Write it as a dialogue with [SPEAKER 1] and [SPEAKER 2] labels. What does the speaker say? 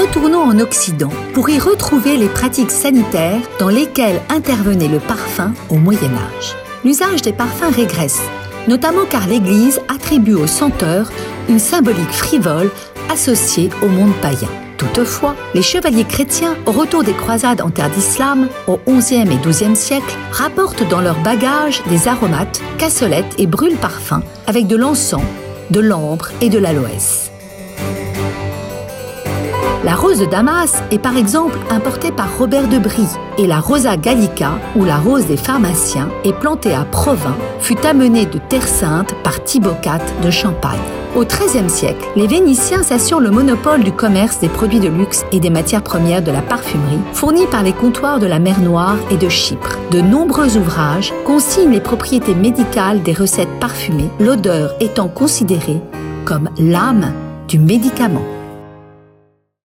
[SPEAKER 1] Retournons en Occident pour y retrouver les pratiques sanitaires dans lesquelles intervenait le parfum au Moyen Âge. L'usage des parfums régresse, notamment car l'Église attribue aux senteurs une symbolique frivole associée au monde païen. Toutefois, les chevaliers chrétiens, au retour des croisades en terre d'islam, au XIe et XIIe siècle, rapportent dans leur bagage des aromates, cassolettes et brûles parfums avec de l'encens, de l'ambre et de l'aloès. La rose de Damas est par exemple importée par Robert de Brie et la Rosa gallica, ou la rose des pharmaciens, est plantée à Provins, fut amenée de Terre Sainte par IV de Champagne. Au XIIIe siècle, les Vénitiens s'assurent le monopole du commerce des produits de luxe et des matières premières de la parfumerie fournis par les comptoirs de la mer Noire et de Chypre. De nombreux ouvrages consignent les propriétés médicales des recettes parfumées, l'odeur étant considérée comme l'âme du médicament.